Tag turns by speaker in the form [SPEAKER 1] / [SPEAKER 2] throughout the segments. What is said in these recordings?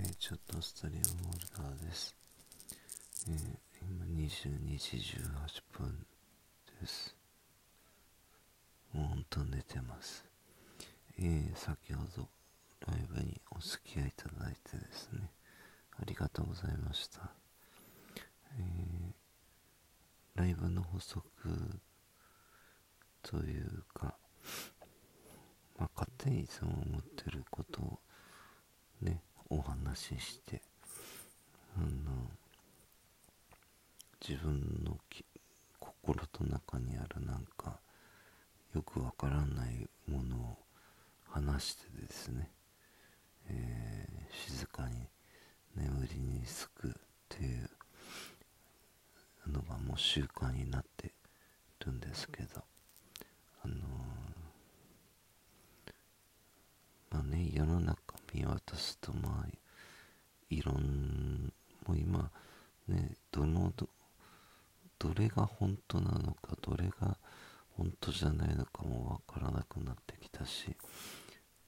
[SPEAKER 1] えー、ちょっとストリームホルダーです。えー、今22時18分です。もうほんと寝てます。えー、先ほどライブにお付き合いいただいてですね、ありがとうございました。え、ライブの補足というか、まあ、勝手にいつも思ってることをね、お話ししてあの自分の心と中にあるなんかよくわからないものを話してですね、えー、静かに眠りにつくっていうのがもう習慣になってるんですけどあのー、まあね世の中見渡すとまあいろんもう今ねどのどれが本当なのかどれが本当じゃないのかもわからなくなってきたし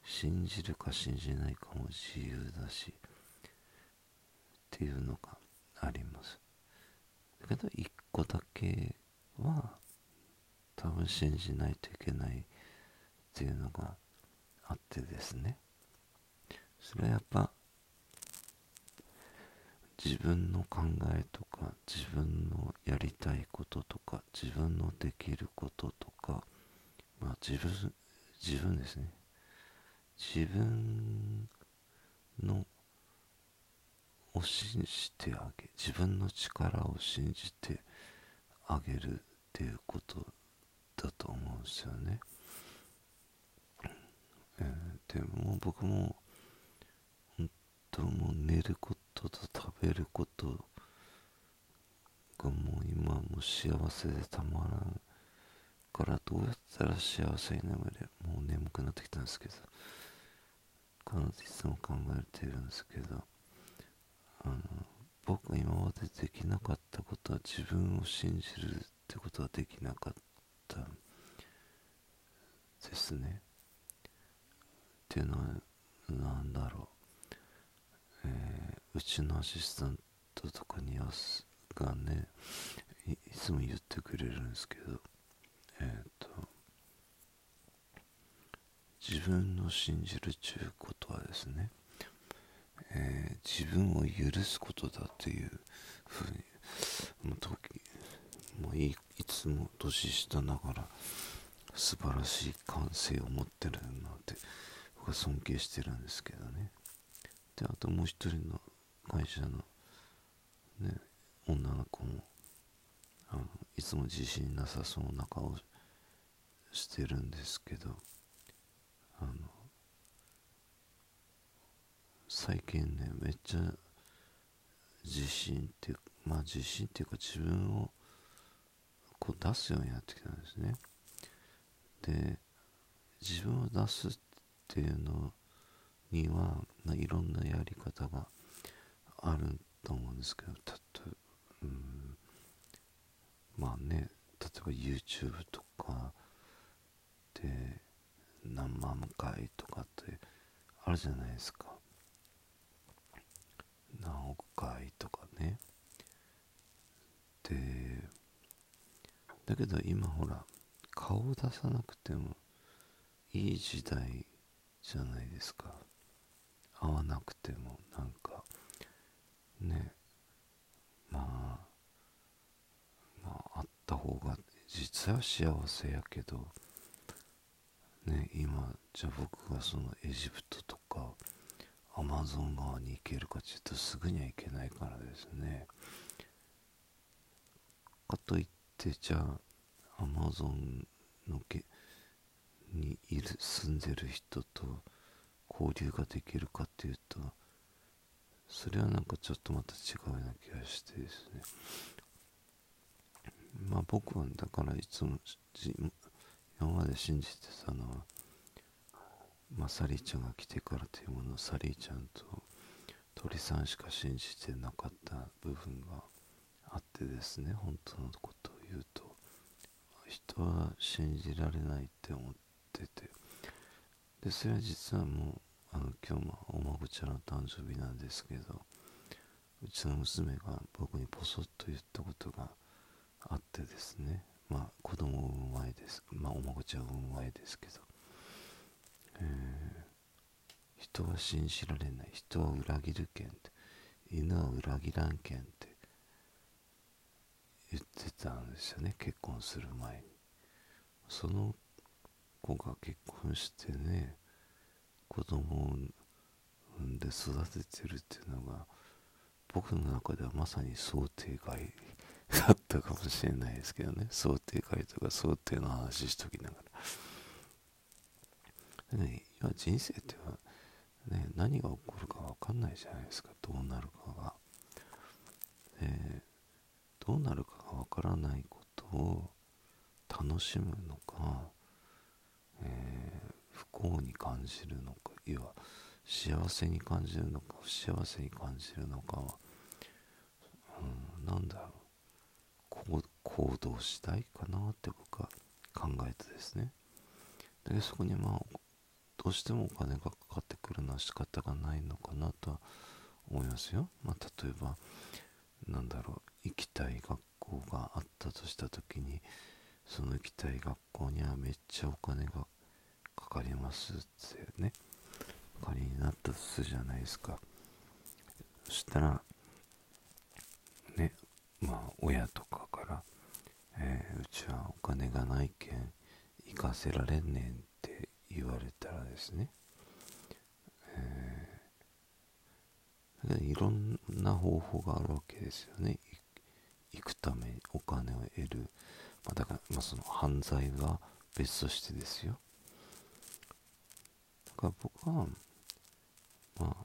[SPEAKER 1] 信じるか信じないかも自由だしっていうのがあります。だけど一個だけは多分信じないといけないっていうのがあってですね。それはやっぱ自分の考えとか自分のやりたいこととか自分のできることとかまあ自分自分ですね。自分のを信じてあげ自分の力を信じてあげるっていうことだと思うんですよね、えー、でも僕もとも寝ることと食べることがもう今も幸せでたまらんからどうやったら幸せに眠れもう眠くなってきたんですけど彼女いつも考えてるんですけどあの僕が今までできなかったことは自分を信じるってことはできなかったですね。っていうのは何だろう。えうちのアシスタントとかにがねいつも言ってくれるんですけどえっ、ー、と自分の信じるちゅうことはですね、えー、自分を許すことだっていうふうにもう時もういいつも年下ながら素晴らしい感性を持ってるなんて僕は尊敬してるんですけどね。であともう一人の会社のね女の子もあのいつも自信なさそうな顔してるんですけどあの最近ねめっちゃ自信ってまあ自信っていうか自分をこう出すようになってきたんですね。で自分を出すっていうのにはいろんなやり方があると思うんですけどたと、うん、まあね例えば YouTube とかで何万回とかってあるじゃないですか。何億回とかね。でだけど今ほら顔を出さなくてもいい時代じゃないですか。会わなくてもなんかねまあまああった方が実は幸せやけどね今じゃあ僕がそのエジプトとかアマゾン側に行けるかちょっとすぐには行けないからですね。かといってじゃあアマゾンのけにいる住んでる人と交流ができるかっていうとそれはなんかちょっとまた違うような気がしてですね。まあ僕はだからいつも今まで信じてたのはまあサリーちゃんが来てからというものサリーちゃんと鳥さんしか信じてなかった部分があってですね本当のことを言うと。人は信じられないって思ってて。でそれは実はもうあの今日もお孫ちゃんの誕生日なんですけどうちの娘が僕にポソッと言ったことがあってですね。まあ子供を産む前です。まあお孫ちゃんを産む前ですけど、えー、人は信じられない。人は裏切るけんって犬は裏切らんけんって言ってたんですよね結婚する前に。その子が結婚してね子供を産んで育ててるっていうのが僕の中ではまさに想定外だったかもしれないですけどね。想定外とか想定の話しときながら、ね、今人生っては、ね、何が起こるか分かんないじゃないですか。どうなるかが、えどうなるかが分からないことを楽しむのか、えー、不幸に感じるのかいわ幸せに感じるのか不幸せに感じるのかは、うん、なんだろう。行動したいかなって僕は考えてですね。でそこにまあどうしてもお金がかかってくるのは仕方がないのかなとは思いますよ、まあ、例えばなんだろう行きたい学校があったとした時にその行きたい学校にはめっちゃお金がかりますってね。仮になったとするじゃないですか。そしたらねまあ親とかから、えー、うちはお金がないけん行かせられんねんって言われたらですね、えー、いろんな方法があるわけですよね。行くためにお金を得る、まあ、だから、まあ、その犯罪は別としてですよ。から僕はまあ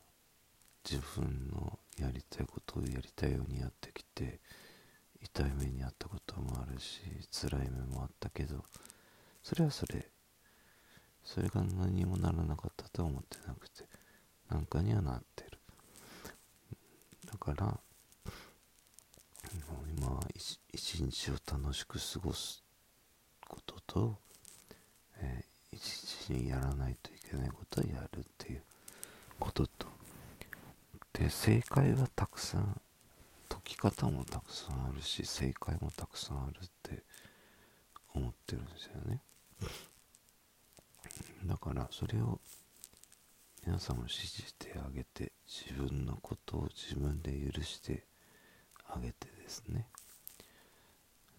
[SPEAKER 1] 自分のやりたいことをやりたいようにやってきて痛い目にあったこともあるし辛い目もあったけどそれはそれ。それが何もならなかったとは思ってなくてなんかにはなってる。だから今は一日を楽しく過ごすことと、えー、一日にやらないとい。けないことはやるっていうこととで正解はたくさん解き方もたくさんあるし正解もたくさんあるって思ってるんですよね。だからそれを皆さんも信じてあげて自分のことを自分で許してあげてですね。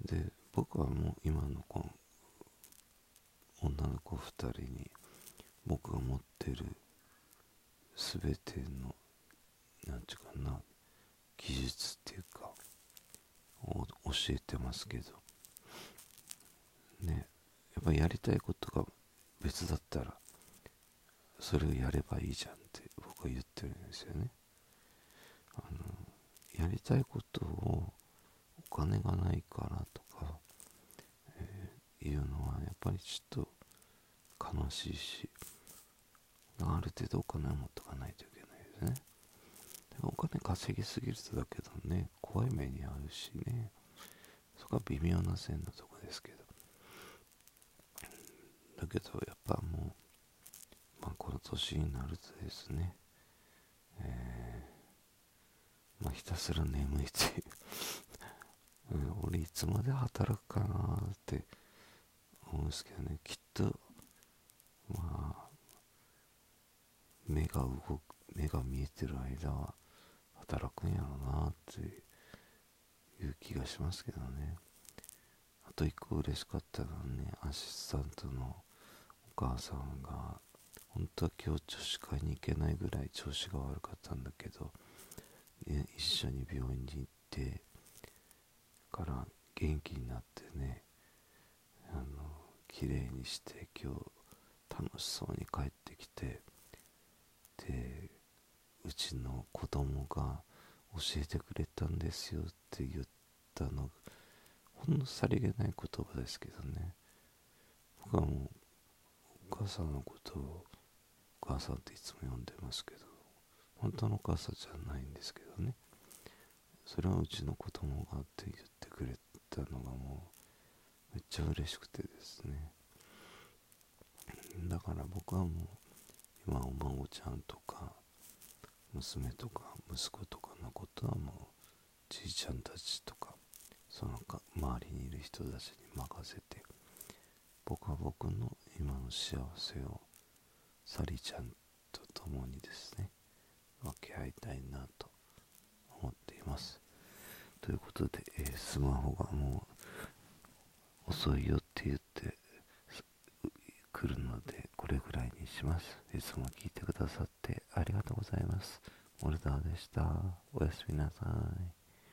[SPEAKER 1] で僕はもう今の子女の子2人に僕が持ってる全ての何て言うかな技術っていうかを教えてますけど。ねやっぱやりたいことが別だったらそれをやればいいじゃんって僕は言ってるんですよね。あのやりたいことをお金がないからとか、えー、いうのはやっぱりちょっと悲しいしある程度お金を持っとかないといけないですね。お金稼ぎすぎるとだけどね怖い目に遭うしね。そこは微妙な線のとこですけど。だけどやっぱもう、まあ、この年になるとですね、えー、まあ、ひたすら眠いっていう。ん、俺いつまで働くかなって思うんですけどね。きっとまあ目が動く目が見えてる間は働くんやろうなっていう気がしますけどね。あと一個嬉しかったのはねアシスタントのお母さんが本当は今日女子会に行けないぐらい調子が悪かったんだけど、ね、一緒に病院に行ってから元気になってねあの綺麗にして今日楽しそうに帰ってきてでうちの子供が教えてくれたんですよって言ったのほんのさりげない言葉ですけどね。僕はもうお母さんのことをお母さんっていつも呼んでますけど本当のお母さんじゃないんですけどね。それはうちの子供がって言ってくれたのがもうめっちゃ嬉しくてですね。だから僕はもうまあお孫ちゃんとか娘とか息子とかのことはもうじいちゃんたちとかそのか周りにいる人たちに任せて僕は僕の今の幸せをサリちゃんと共にですね分け合いたいなと思っています。ということで、えー、スマホがもう遅いよって言って来るのでいにします。いつも聞いてくださってありがとうございます。モルダーでした。おやすみなさい。